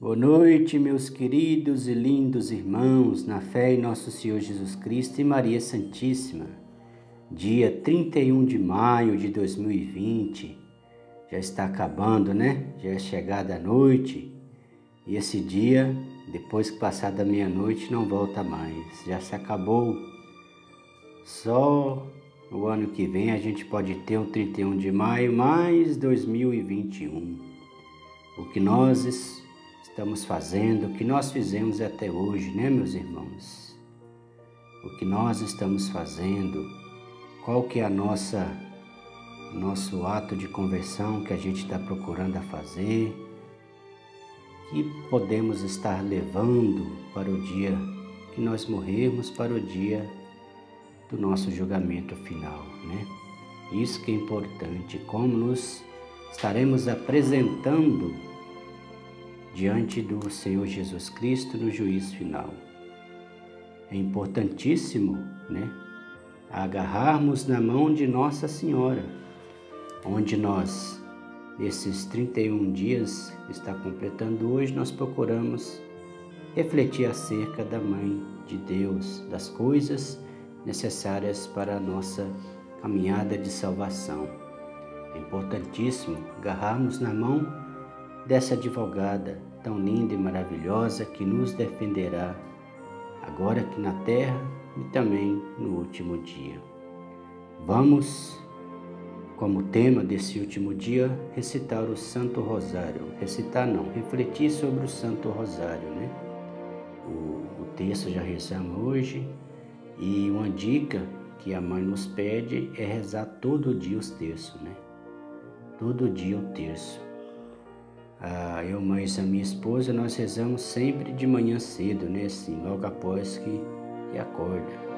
Boa noite, meus queridos e lindos irmãos, na fé em nosso Senhor Jesus Cristo e Maria Santíssima. Dia 31 de maio de 2020, já está acabando, né? Já é chegada a noite e esse dia, depois que passar da meia-noite, não volta mais, já se acabou. Só o ano que vem a gente pode ter o 31 de maio mais 2021. O que nós estamos fazendo, o que nós fizemos até hoje, né, meus irmãos? O que nós estamos fazendo, qual que é a nossa nosso ato de conversão que a gente está procurando a fazer, que podemos estar levando para o dia que nós morrermos, para o dia do nosso julgamento final, né? Isso que é importante, como nos estaremos apresentando diante do Senhor Jesus Cristo no juízo final. É importantíssimo, né? Agarrarmos na mão de Nossa Senhora, onde nós, esses 31 dias que está completando hoje, nós procuramos refletir acerca da Mãe de Deus, das coisas necessárias para a nossa caminhada de salvação. É importantíssimo agarrarmos na mão dessa advogada tão linda e maravilhosa que nos defenderá agora aqui na terra e também no último dia. Vamos, como tema desse último dia, recitar o Santo Rosário. Recitar não, refletir sobre o Santo Rosário, né? O, o texto já rezamos hoje e uma dica que a mãe nos pede é rezar todo dia os terços, né? Todo dia o terço. Ah, eu, mas a minha esposa, nós rezamos sempre de manhã cedo, né? Assim, logo após que, que acorda.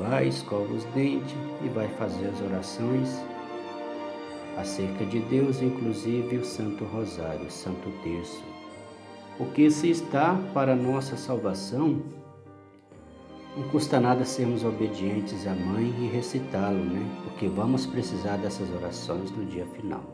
Vai, escova os dentes e vai fazer as orações acerca de Deus, inclusive o Santo Rosário, o Santo Terço. Porque se está para nossa salvação, não custa nada sermos obedientes à Mãe e recitá-lo, né? Porque vamos precisar dessas orações no dia final.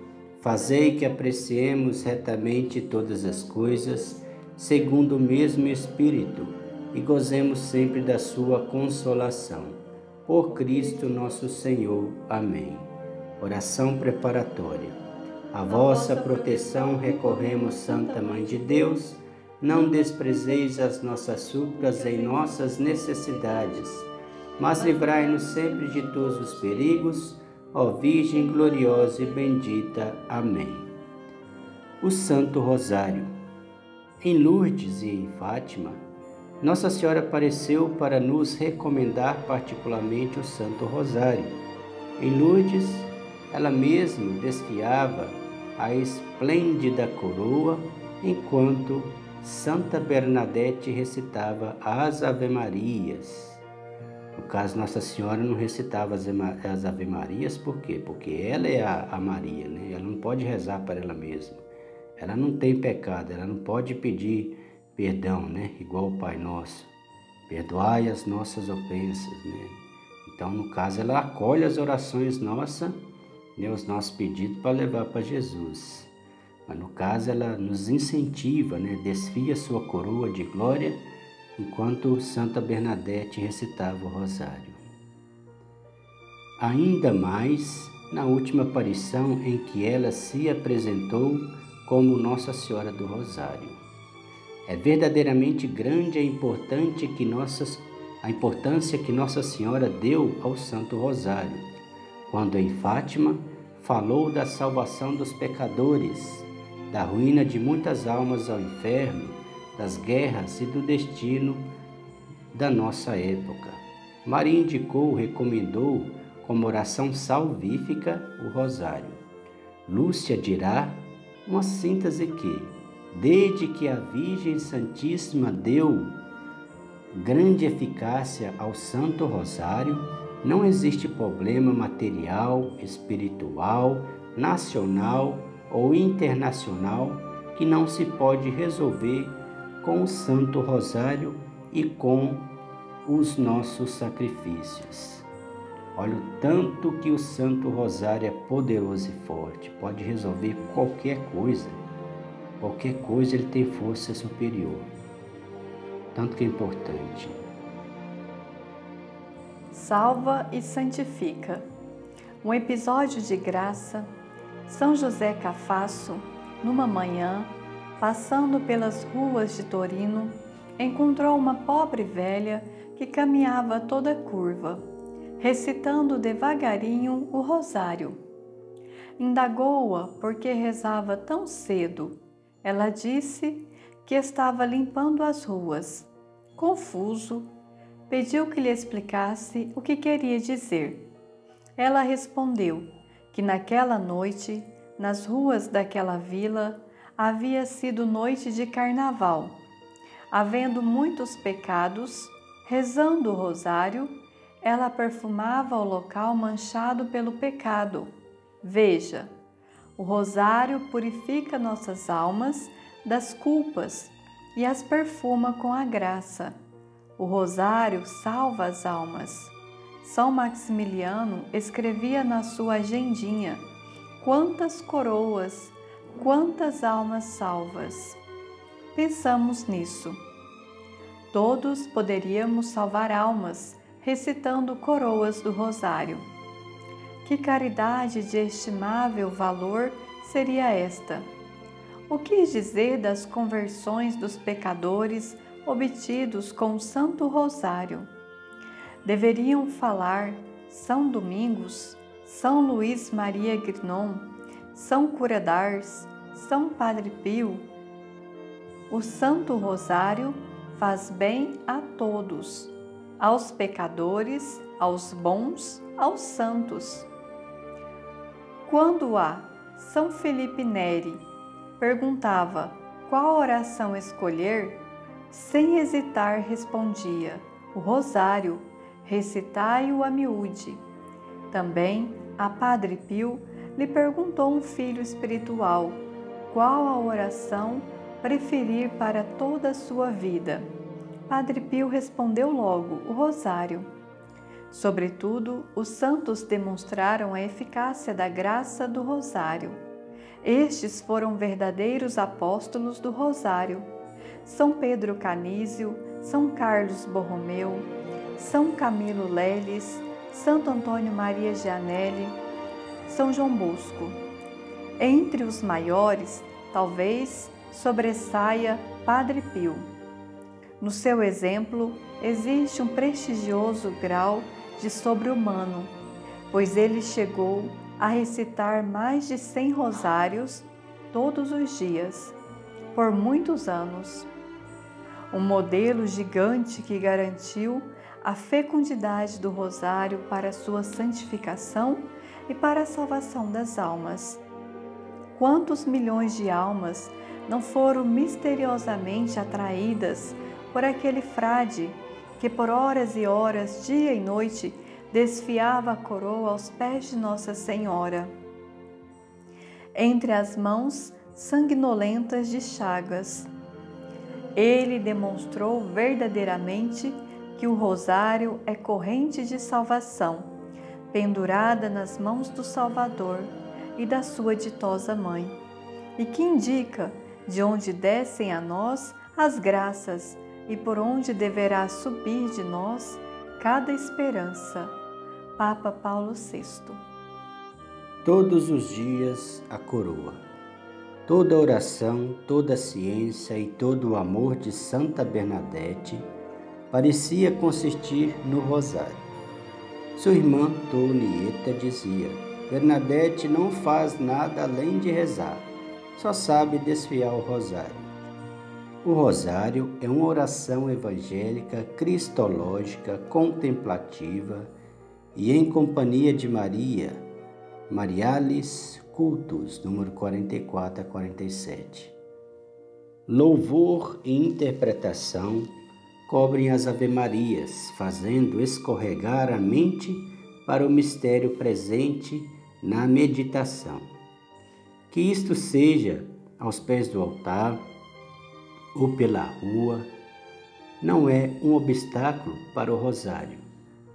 Fazei que apreciemos retamente todas as coisas, segundo o mesmo Espírito, e gozemos sempre da Sua consolação. Por Cristo nosso Senhor. Amém. Oração preparatória. A vossa proteção recorremos, Santa Mãe de Deus. Não desprezeis as nossas súplicas em nossas necessidades, mas livrai-nos sempre de todos os perigos ó Virgem gloriosa e bendita. Amém. O Santo Rosário. Em Lourdes e em Fátima, Nossa Senhora apareceu para nos recomendar particularmente o Santo Rosário. Em Lourdes, ela mesma desfiava a esplêndida coroa enquanto Santa Bernadette recitava as Ave-Marias. No caso, Nossa Senhora não recitava as Ave Marias, por quê? Porque ela é a, Maria, né? Ela não pode rezar para ela mesma. Ela não tem pecado, ela não pode pedir perdão, né? Igual o Pai Nosso. Perdoai as nossas ofensas, né? Então, no caso, ela acolhe as orações nossas, né, os nossos pedidos para levar para Jesus. Mas no caso, ela nos incentiva, né? Desfia sua coroa de glória enquanto Santa Bernadette recitava o rosário. Ainda mais na última aparição em que ela se apresentou como Nossa Senhora do Rosário. É verdadeiramente grande a importante que nossas, a importância que Nossa Senhora deu ao Santo Rosário, quando em Fátima falou da salvação dos pecadores, da ruína de muitas almas ao inferno das guerras e do destino da nossa época. Maria indicou, recomendou como oração salvífica o rosário. Lúcia dirá uma síntese que, Desde que a Virgem Santíssima deu grande eficácia ao Santo Rosário, não existe problema material, espiritual, nacional ou internacional que não se pode resolver com o Santo Rosário e com os nossos sacrifícios. Olha o tanto que o Santo Rosário é poderoso e forte, pode resolver qualquer coisa. Qualquer coisa ele tem força superior. Tanto que é importante. Salva e santifica. Um episódio de graça. São José Cafasso, numa manhã, passando pelas ruas de Torino, encontrou uma pobre velha que caminhava toda curva, recitando devagarinho o rosário. Indagou-a porque rezava tão cedo. Ela disse que estava limpando as ruas. Confuso, pediu que lhe explicasse o que queria dizer. Ela respondeu que naquela noite, nas ruas daquela vila, havia sido noite de carnaval. Havendo muitos pecados, rezando o rosário, ela perfumava o local manchado pelo pecado. Veja, o rosário purifica nossas almas das culpas e as perfuma com a graça. O rosário salva as almas. São Maximiliano escrevia na sua agendinha: quantas coroas, quantas almas salvas. Pensamos nisso. Todos poderíamos salvar almas recitando coroas do rosário. Que caridade de estimável valor seria esta! O que dizer das conversões dos pecadores obtidos com o Santo Rosário? Deveriam falar São Domingos, São Luís Maria Grignon, São Curadars, São Padre Pio. O Santo Rosário faz bem a todos, aos pecadores, aos bons, aos santos. Quando há São Felipe Neri perguntava qual oração escolher, sem hesitar respondia: o Rosário, recitai-o a miúde. Também a Padre Pio lhe perguntou um filho espiritual qual a oração preferir para toda a sua vida. Padre Pio respondeu logo: o Rosário. Sobretudo, os santos demonstraram a eficácia da graça do Rosário. Estes foram verdadeiros apóstolos do Rosário. São Pedro Canísio, São Carlos Borromeu, São Camilo Leles, Santo Antônio Maria Gianelli, São João Bosco. Entre os maiores, talvez sobressaia Padre Pio. No seu exemplo, existe um prestigioso grau de sobre-humano, pois ele chegou a recitar mais de cem rosários todos os dias, por muitos anos. Um modelo gigante que garantiu a fecundidade do rosário para sua santificação e para a salvação das almas. Quantos milhões de almas não foram misteriosamente atraídas por aquele frade que por horas e horas, dia e noite, desfiava a coroa aos pés de Nossa Senhora. Entre as mãos sanguinolentas de Chagas, ele demonstrou verdadeiramente que o rosário é corrente de salvação, pendurada nas mãos do Salvador e da sua ditosa mãe, e que indica de onde descem a nós as graças e por onde deverá subir de nós cada esperança Papa Paulo VI. Todos os dias a coroa. Toda oração, toda ciência e todo o amor de Santa Bernadette parecia consistir no rosário. Sua irmã Tonieta dizia: Bernadette não faz nada além de rezar, só sabe desfiar o rosário. O rosário é uma oração evangélica, cristológica, contemplativa, e em companhia de Maria, Mariales Cultos, número 44 a 47. Louvor e interpretação cobrem as Ave-Marias, fazendo escorregar a mente para o mistério presente na meditação. Que isto seja aos pés do altar ou pela rua, não é um obstáculo para o rosário.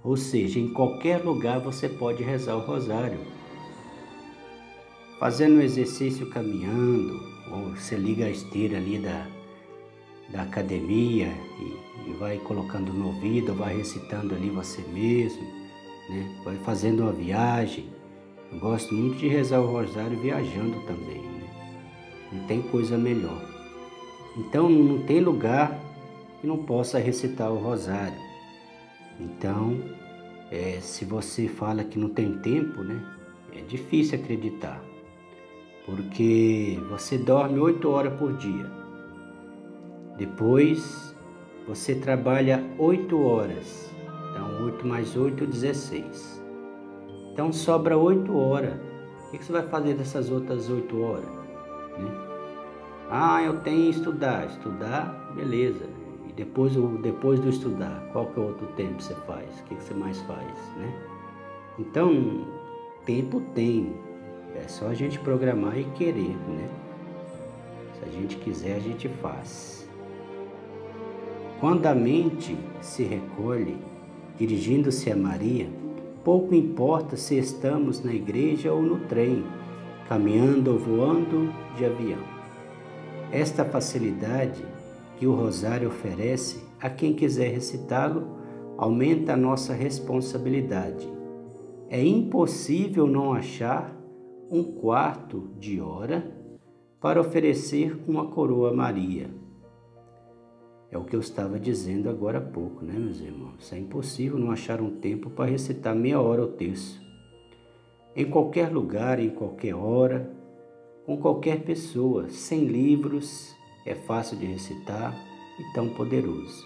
Ou seja, em qualquer lugar você pode rezar o rosário. Fazendo um exercício caminhando, ou você liga a esteira ali da, da academia e, e vai colocando no ouvido, vai recitando ali você mesmo, né? vai fazendo uma viagem. Eu gosto muito de rezar o rosário viajando também. Né? Não tem coisa melhor. Então não tem lugar que não possa recitar o rosário. Então, é, se você fala que não tem tempo, né? É difícil acreditar. Porque você dorme oito horas por dia. Depois você trabalha 8 horas. Então 8 mais 8, 16. Então sobra 8 horas. O que você vai fazer dessas outras 8 horas? Né? Ah, eu tenho estudar. Estudar, beleza. E depois, depois do estudar, qual que é o outro tempo que você faz? O que você mais faz? Né? Então, tempo tem. É só a gente programar e querer, né? Se a gente quiser, a gente faz. Quando a mente se recolhe, dirigindo-se a Maria, pouco importa se estamos na igreja ou no trem, caminhando ou voando de avião. Esta facilidade que o Rosário oferece a quem quiser recitá-lo aumenta a nossa responsabilidade. É impossível não achar um quarto de hora para oferecer uma coroa a Maria é o que eu estava dizendo agora há pouco, né, meus irmãos? É impossível não achar um tempo para recitar meia hora o texto. Em qualquer lugar, em qualquer hora, com qualquer pessoa, sem livros, é fácil de recitar e tão poderoso.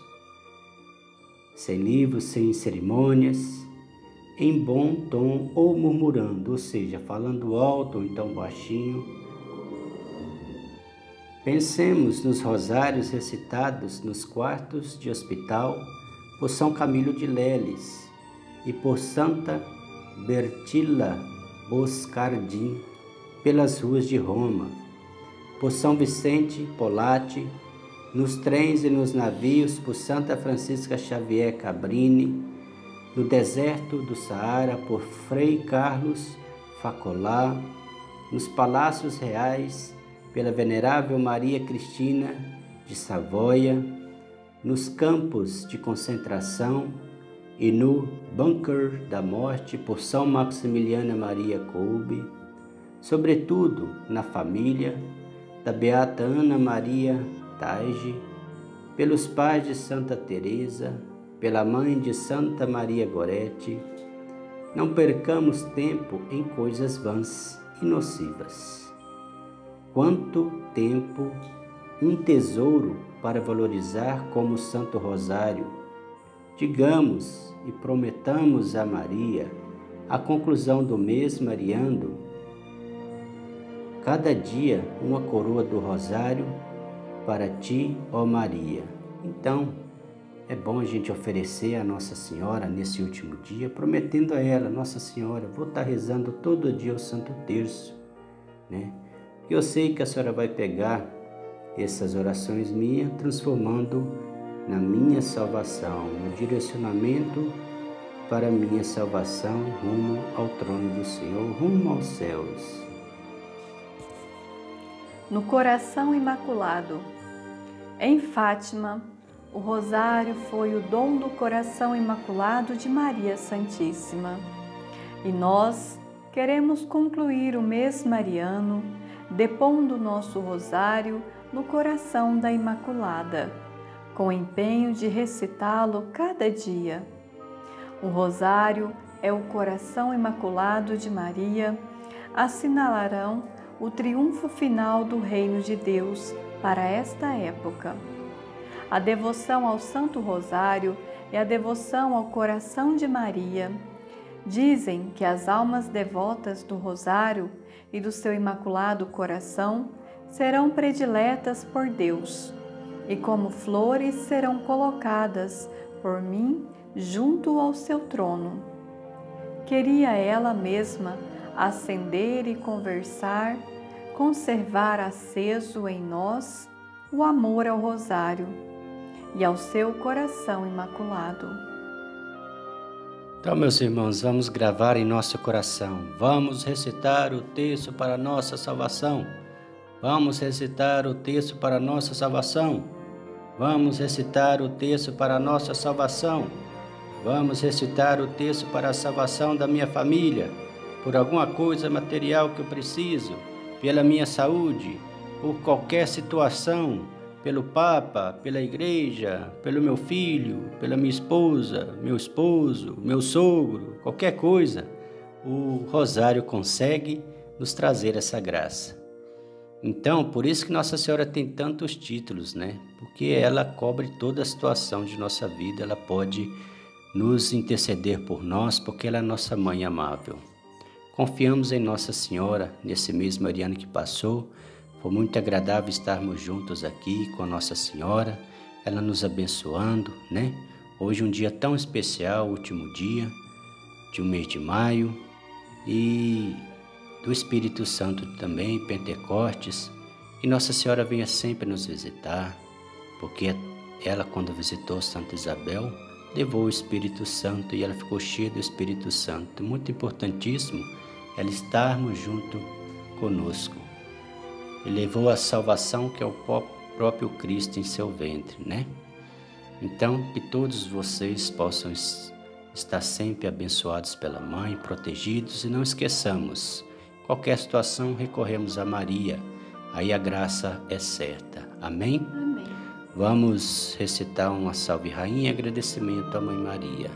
Sem livros, sem cerimônias, em bom tom ou murmurando, ou seja, falando alto ou então baixinho, Pensemos nos rosários recitados nos quartos de hospital por São Camilo de Leles e por Santa Bertilla Boscardin pelas ruas de Roma, por São Vicente Polati, nos trens e nos navios por Santa Francisca Xavier Cabrini, no deserto do Saara por Frei Carlos Facolá, nos palácios reais pela Venerável Maria Cristina de Savoia, nos campos de concentração e no bunker da morte por São Maximiliana Maria Kolbe, sobretudo na família da Beata Ana Maria Tage, pelos pais de Santa Teresa, pela mãe de Santa Maria Gorete, não percamos tempo em coisas vãs e nocivas. Quanto tempo um tesouro para valorizar como Santo Rosário. Digamos e prometamos a Maria, a conclusão do mês mariando, cada dia uma coroa do Rosário para ti, ó Maria. Então, é bom a gente oferecer a Nossa Senhora nesse último dia, prometendo a ela, Nossa Senhora, vou estar rezando todo dia o Santo Terço, né? Eu sei que a senhora vai pegar essas orações minhas, transformando na minha salvação, no direcionamento para minha salvação rumo ao trono do Senhor, rumo aos céus. No coração imaculado. Em Fátima, o rosário foi o dom do coração imaculado de Maria Santíssima. E nós queremos concluir o mês mariano depondo nosso rosário no coração da Imaculada, com empenho de recitá-lo cada dia. O rosário é o coração imaculado de Maria, assinalarão o triunfo final do reino de Deus para esta época. A devoção ao Santo Rosário e a devoção ao coração de Maria. Dizem que as almas devotas do Rosário e do seu imaculado coração serão prediletas por Deus, e como flores serão colocadas por mim junto ao seu trono. Queria ela mesma acender e conversar, conservar aceso em nós o amor ao Rosário e ao seu coração imaculado. Então, meus irmãos, vamos gravar em nosso coração. Vamos recitar o texto para nossa salvação. Vamos recitar o texto para nossa salvação. Vamos recitar o texto para nossa salvação. Vamos recitar o texto para a salvação da minha família, por alguma coisa material que eu preciso, pela minha saúde, por qualquer situação, pelo Papa, pela Igreja, pelo meu filho, pela minha esposa, meu esposo, meu sogro, qualquer coisa, o Rosário consegue nos trazer essa graça. Então, por isso que Nossa Senhora tem tantos títulos, né? Porque ela cobre toda a situação de nossa vida, ela pode nos interceder por nós, porque ela é nossa mãe amável. Confiamos em Nossa Senhora nesse mês mariano que passou. Foi muito agradável estarmos juntos aqui com a Nossa Senhora, ela nos abençoando, né? Hoje um dia tão especial, último dia de um mês de maio e do Espírito Santo também, Pentecostes, e Nossa Senhora venha sempre nos visitar, porque ela quando visitou Santa Isabel, levou o Espírito Santo e ela ficou cheia do Espírito Santo. Muito importantíssimo ela estarmos junto conosco. E levou a salvação que é o próprio Cristo em seu ventre, né? Então, que todos vocês possam estar sempre abençoados pela Mãe, protegidos e não esqueçamos, qualquer situação recorremos a Maria, aí a graça é certa. Amém? Vamos recitar uma Salve Rainha em agradecimento à Mãe Maria.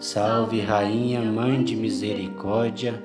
Salve Rainha, Mãe de Misericórdia,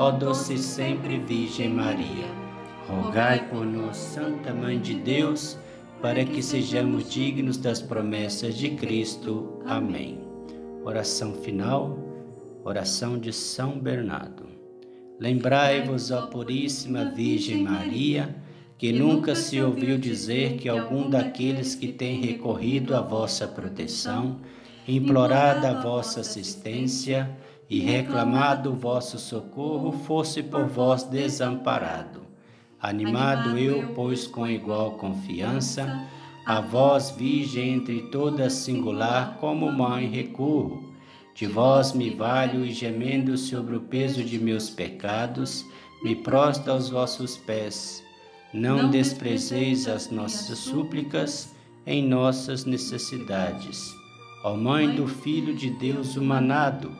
ó doce sempre Virgem Maria. Rogai por nós, Santa Mãe de Deus, para que sejamos dignos das promessas de Cristo. Amém. Oração final, oração de São Bernardo. Lembrai-vos, ó Puríssima Virgem Maria, que nunca se ouviu dizer que algum daqueles que têm recorrido à vossa proteção, implorado a vossa assistência e reclamado vosso socorro, fosse por vós desamparado. Animado eu, pois, com igual confiança, a vós, Virgem entre todas singular, como mãe recorro. De vós me valho e gemendo sobre o peso de meus pecados, me prosto aos vossos pés não desprezeis as nossas súplicas em nossas necessidades. Ó Mãe do Filho de Deus humanado,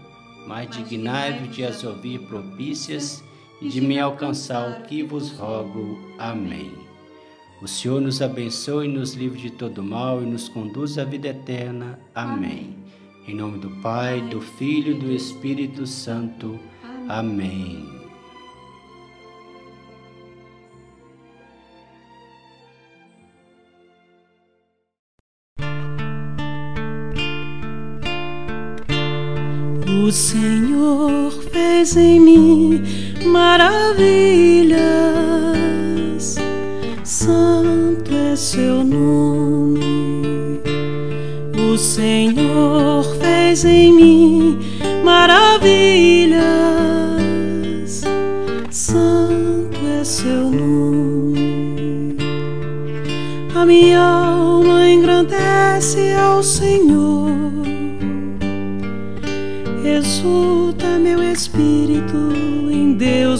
mas dignai-vos de as ouvir propícias e de me alcançar o que vos rogo. Amém. O Senhor nos abençoe nos livre de todo mal e nos conduz à vida eterna. Amém. Em nome do Pai, do Filho e do Espírito Santo. Amém. O Senhor fez em mim maravilhas, santo é seu nome. O Senhor fez em mim maravilhas,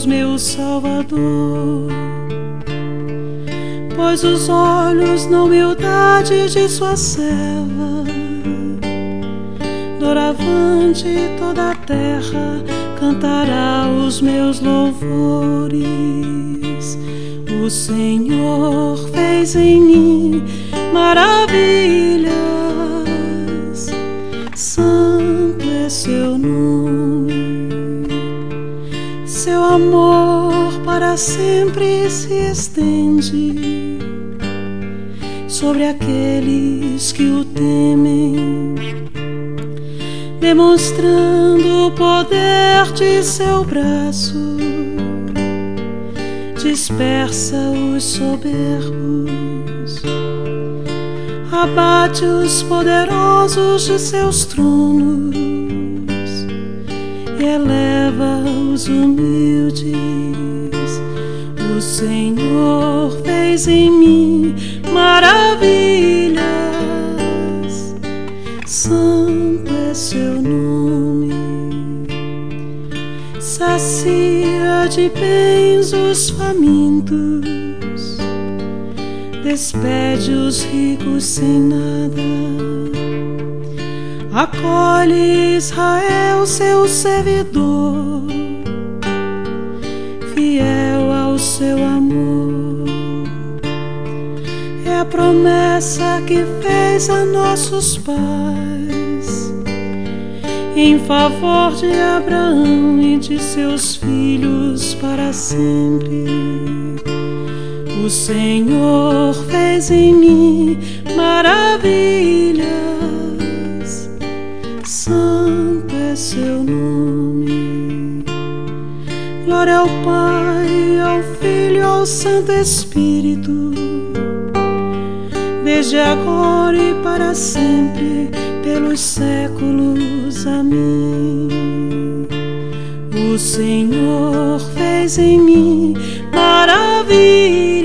Deus, meu Salvador. Pois os olhos na humildade de sua serva, doravante toda a terra cantará os meus louvores. O Senhor fez em mim maravilhas, santo é seu nome, seu amor para sempre se estende sobre aqueles que o temem, demonstrando o poder de seu braço, dispersa os soberbos, abate os poderosos de seus tronos e eleva os humildes. O Senhor fez em mim maravilhas. Santo é seu nome, sacia de bens os famintos, despede os ricos sem nada. Acolhe Israel, seu servidor, fiel ao seu amor a promessa que fez a nossos pais em favor de Abraão e de seus filhos para sempre. O Senhor fez em mim maravilhas, é seu nome. Glória ao Pai, ao Filho, ao Santo Espírito desde agora e para sempre, pelos séculos. Amém. O Senhor fez em mim maravilhas,